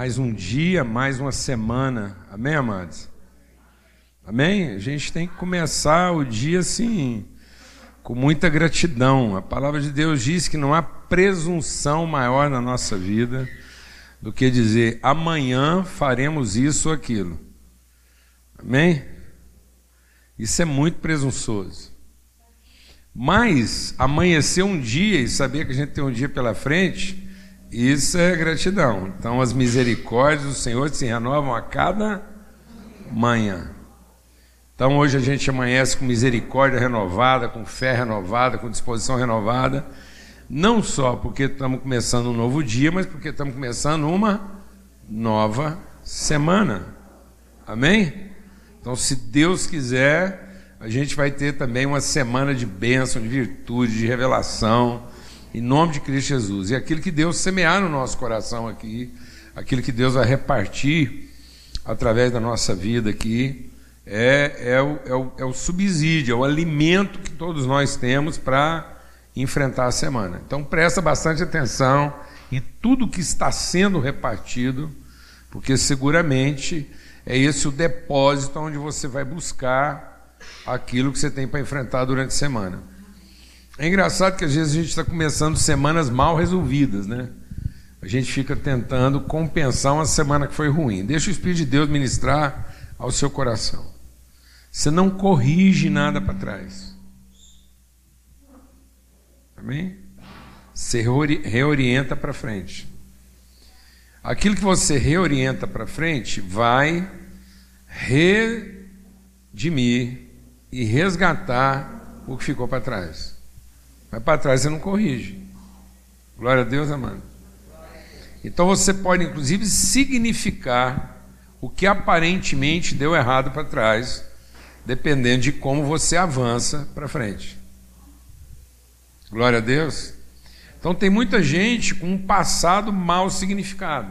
mais um dia, mais uma semana. Amém, amados? Amém? A gente tem que começar o dia assim, com muita gratidão. A palavra de Deus diz que não há presunção maior na nossa vida do que dizer amanhã faremos isso ou aquilo. Amém? Isso é muito presunçoso. Mas amanhecer um dia e saber que a gente tem um dia pela frente isso é gratidão. Então, as misericórdias do Senhor se renovam a cada manhã. Então, hoje a gente amanhece com misericórdia renovada, com fé renovada, com disposição renovada. Não só porque estamos começando um novo dia, mas porque estamos começando uma nova semana. Amém? Então, se Deus quiser, a gente vai ter também uma semana de bênção, de virtude, de revelação em nome de Cristo Jesus. E aquilo que Deus semear no nosso coração aqui, aquilo que Deus vai repartir através da nossa vida aqui, é, é, o, é, o, é o subsídio, é o alimento que todos nós temos para enfrentar a semana. Então presta bastante atenção em tudo que está sendo repartido, porque seguramente é esse o depósito onde você vai buscar aquilo que você tem para enfrentar durante a semana. É engraçado que às vezes a gente está começando semanas mal resolvidas, né? A gente fica tentando compensar uma semana que foi ruim. Deixa o Espírito de Deus ministrar ao seu coração. Você não corrige nada para trás. Amém? Você reorienta para frente. Aquilo que você reorienta para frente vai redimir e resgatar o que ficou para trás. Mas para trás você não corrige. Glória a Deus, amado. Então você pode, inclusive, significar o que aparentemente deu errado para trás, dependendo de como você avança para frente. Glória a Deus. Então tem muita gente com um passado mal significado.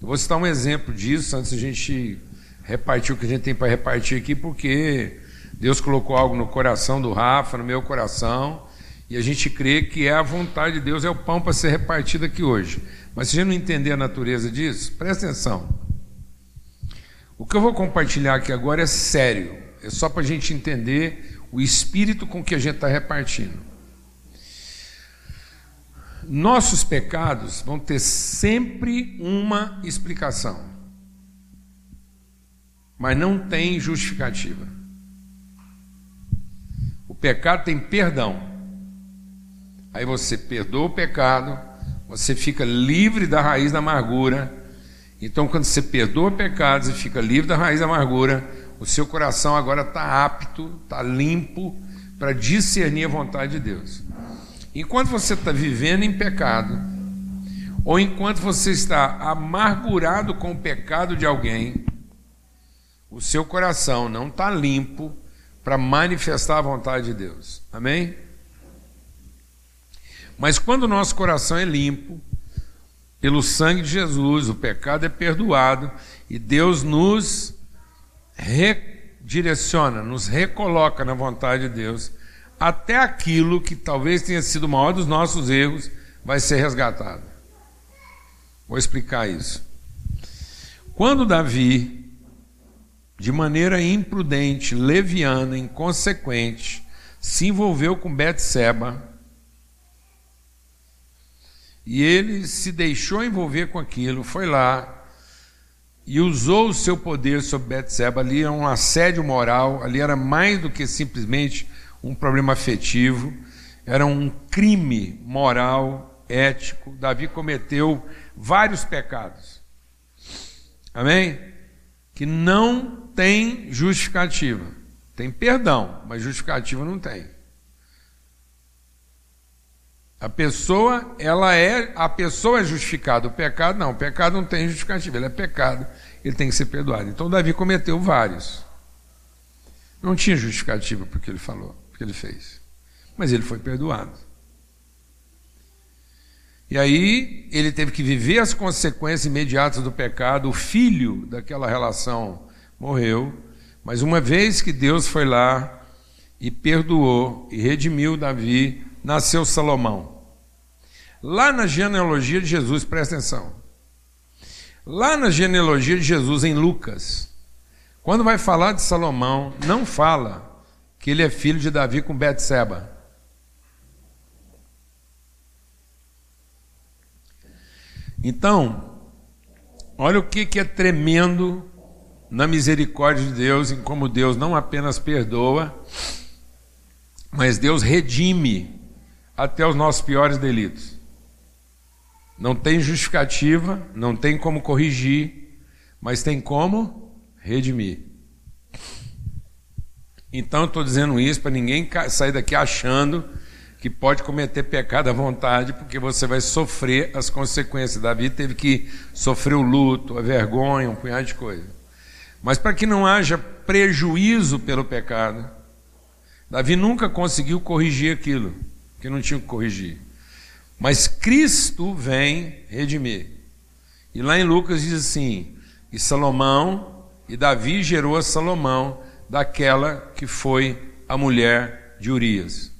Eu vou citar um exemplo disso antes a gente repartir o que a gente tem para repartir aqui, porque Deus colocou algo no coração do Rafa, no meu coração, e a gente crê que é a vontade de Deus, é o pão para ser repartido aqui hoje. Mas se a gente não entender a natureza disso, presta atenção. O que eu vou compartilhar aqui agora é sério, é só para a gente entender o espírito com que a gente está repartindo. Nossos pecados vão ter sempre uma explicação, mas não tem justificativa pecado tem perdão. Aí você perdoa o pecado, você fica livre da raiz da amargura. Então, quando você perdoa pecados e fica livre da raiz da amargura, o seu coração agora está apto, está limpo para discernir a vontade de Deus. Enquanto você está vivendo em pecado, ou enquanto você está amargurado com o pecado de alguém, o seu coração não está limpo para manifestar a vontade de Deus. Amém? Mas quando o nosso coração é limpo, pelo sangue de Jesus, o pecado é perdoado e Deus nos redireciona, nos recoloca na vontade de Deus, até aquilo que talvez tenha sido o maior dos nossos erros vai ser resgatado. Vou explicar isso. Quando Davi de maneira imprudente, leviana, inconsequente, se envolveu com Betseba. E ele se deixou envolver com aquilo, foi lá e usou o seu poder sobre Betseba. Ali era um assédio moral, ali era mais do que simplesmente um problema afetivo, era um crime moral, ético. Davi cometeu vários pecados. Amém? Que não tem justificativa. Tem perdão, mas justificativa não tem. A pessoa, ela é, a pessoa é justificada, o pecado não, o pecado não tem justificativa, ele é pecado, ele tem que ser perdoado. Então Davi cometeu vários. Não tinha justificativa porque ele falou, porque ele fez. Mas ele foi perdoado. E aí ele teve que viver as consequências imediatas do pecado, o filho daquela relação morreu, mas uma vez que Deus foi lá e perdoou e redimiu Davi, nasceu Salomão. Lá na genealogia de Jesus, presta atenção. Lá na genealogia de Jesus, em Lucas, quando vai falar de Salomão, não fala que ele é filho de Davi com Betseba. Então, olha o que, que é tremendo na misericórdia de Deus, em como Deus não apenas perdoa, mas Deus redime até os nossos piores delitos. Não tem justificativa, não tem como corrigir, mas tem como redimir. Então, estou dizendo isso para ninguém sair daqui achando que pode cometer pecado à vontade, porque você vai sofrer as consequências. Davi teve que sofrer o luto, a vergonha, um punhado de coisa. Mas para que não haja prejuízo pelo pecado, Davi nunca conseguiu corrigir aquilo que não tinha que corrigir. Mas Cristo vem redimir. E lá em Lucas diz assim: e Salomão, e Davi gerou a Salomão daquela que foi a mulher de Urias.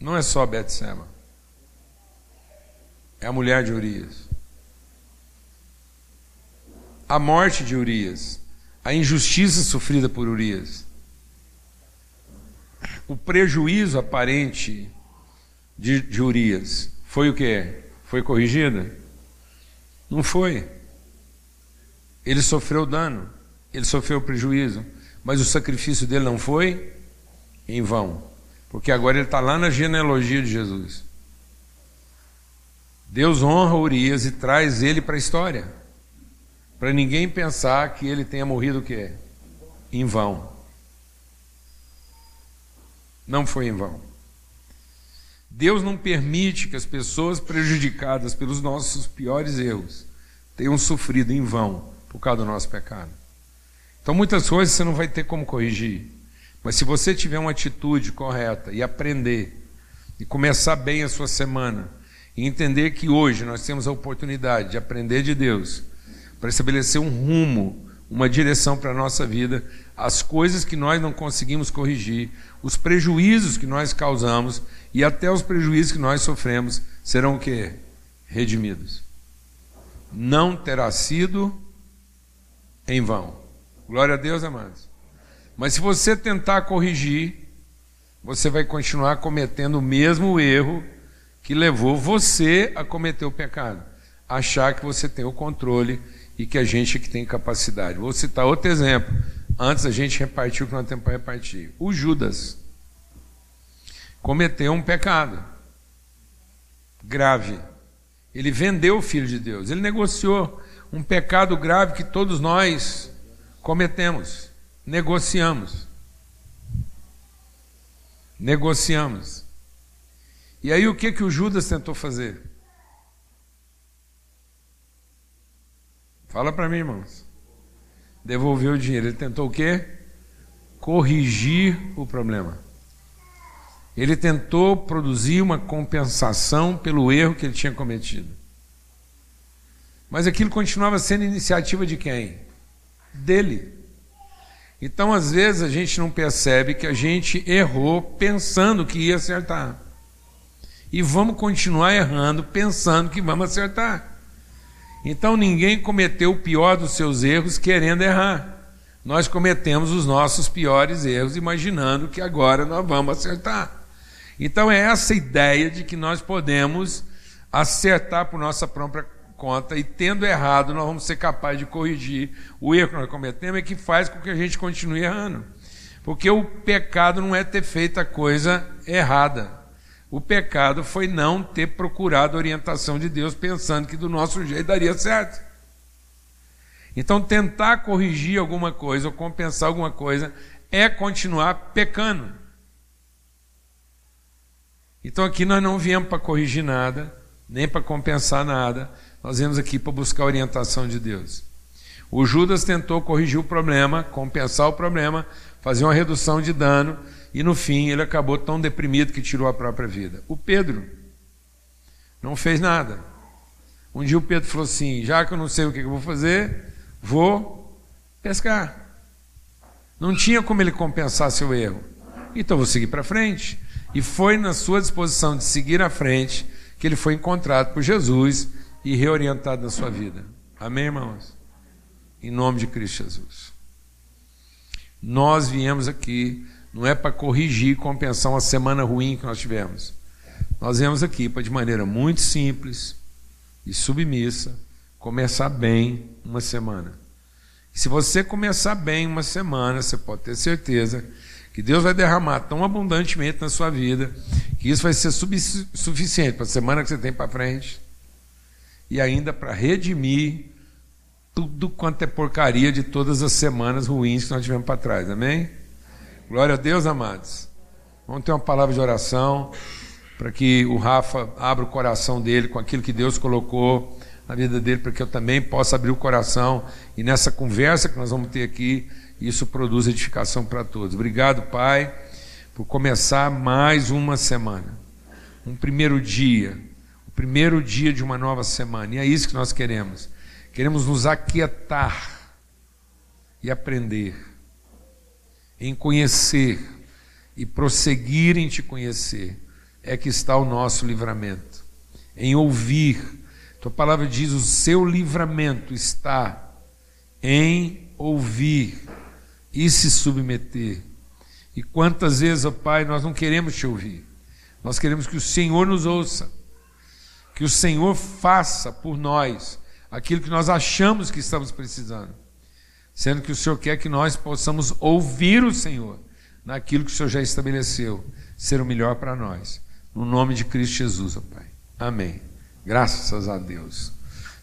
Não é só Betseba. É a mulher de Urias. A morte de Urias, a injustiça sofrida por Urias, o prejuízo aparente de, de Urias foi o que? Foi corrigido? Não foi. Ele sofreu dano, ele sofreu prejuízo, mas o sacrifício dele não foi em vão. Porque agora ele está lá na genealogia de Jesus. Deus honra Urias e traz ele para a história. Para ninguém pensar que ele tenha morrido o quê? Em vão. Não foi em vão. Deus não permite que as pessoas prejudicadas pelos nossos piores erros tenham sofrido em vão por causa do nosso pecado. Então, muitas coisas você não vai ter como corrigir. Mas se você tiver uma atitude correta e aprender, e começar bem a sua semana, e entender que hoje nós temos a oportunidade de aprender de Deus, para estabelecer um rumo, uma direção para a nossa vida, as coisas que nós não conseguimos corrigir, os prejuízos que nós causamos e até os prejuízos que nós sofremos serão o quê? Redimidos. Não terá sido em vão. Glória a Deus, amados. Mas se você tentar corrigir, você vai continuar cometendo o mesmo erro que levou você a cometer o pecado. Achar que você tem o controle e que a gente é que tem capacidade. Vou citar outro exemplo. Antes a gente repartiu o que nós temos para repartir. O Judas cometeu um pecado grave. Ele vendeu o Filho de Deus. Ele negociou um pecado grave que todos nós cometemos negociamos. Negociamos. E aí o que que o Judas tentou fazer? Fala para mim, irmãos. Devolveu o dinheiro. Ele tentou o quê? Corrigir o problema. Ele tentou produzir uma compensação pelo erro que ele tinha cometido. Mas aquilo continuava sendo iniciativa de quem? Dele. Então, às vezes, a gente não percebe que a gente errou pensando que ia acertar. E vamos continuar errando pensando que vamos acertar. Então, ninguém cometeu o pior dos seus erros querendo errar. Nós cometemos os nossos piores erros imaginando que agora nós vamos acertar. Então, é essa ideia de que nós podemos acertar por nossa própria conta e tendo errado, nós vamos ser capazes de corrigir o erro que nós cometemos, é que faz com que a gente continue errando. Porque o pecado não é ter feito a coisa errada. O pecado foi não ter procurado a orientação de Deus pensando que do nosso jeito daria certo. Então, tentar corrigir alguma coisa ou compensar alguma coisa é continuar pecando. Então, aqui nós não viemos para corrigir nada, nem para compensar nada, nós viemos aqui para buscar a orientação de Deus. O Judas tentou corrigir o problema, compensar o problema, fazer uma redução de dano, e no fim ele acabou tão deprimido que tirou a própria vida. O Pedro não fez nada. Um dia o Pedro falou assim: já que eu não sei o que eu vou fazer, vou pescar. Não tinha como ele compensar seu erro. Então vou seguir para frente. E foi na sua disposição de seguir à frente que ele foi encontrado por Jesus e reorientado na sua vida. Amém, irmãos? Em nome de Cristo Jesus. Nós viemos aqui, não é para corrigir e compensar uma semana ruim que nós tivemos. Nós viemos aqui para, de maneira muito simples e submissa, começar bem uma semana. E se você começar bem uma semana, você pode ter certeza que Deus vai derramar tão abundantemente na sua vida que isso vai ser suficiente para a semana que você tem para frente e ainda para redimir tudo quanto é porcaria de todas as semanas ruins que nós tivemos para trás, amém? Glória a Deus, amados. Vamos ter uma palavra de oração para que o Rafa abra o coração dele com aquilo que Deus colocou na vida dele, para que eu também possa abrir o coração e nessa conversa que nós vamos ter aqui, isso produz edificação para todos. Obrigado, Pai, por começar mais uma semana, um primeiro dia, o primeiro dia de uma nova semana, e é isso que nós queremos Queremos nos aquietar e aprender, em conhecer e prosseguir em te conhecer, é que está o nosso livramento. Em ouvir, tua palavra diz: o seu livramento está em ouvir e se submeter. E quantas vezes, ó Pai, nós não queremos te ouvir, nós queremos que o Senhor nos ouça, que o Senhor faça por nós aquilo que nós achamos que estamos precisando, sendo que o Senhor quer que nós possamos ouvir o Senhor naquilo que o Senhor já estabeleceu, ser o melhor para nós. No nome de Cristo Jesus, ó Pai. Amém. Graças a Deus.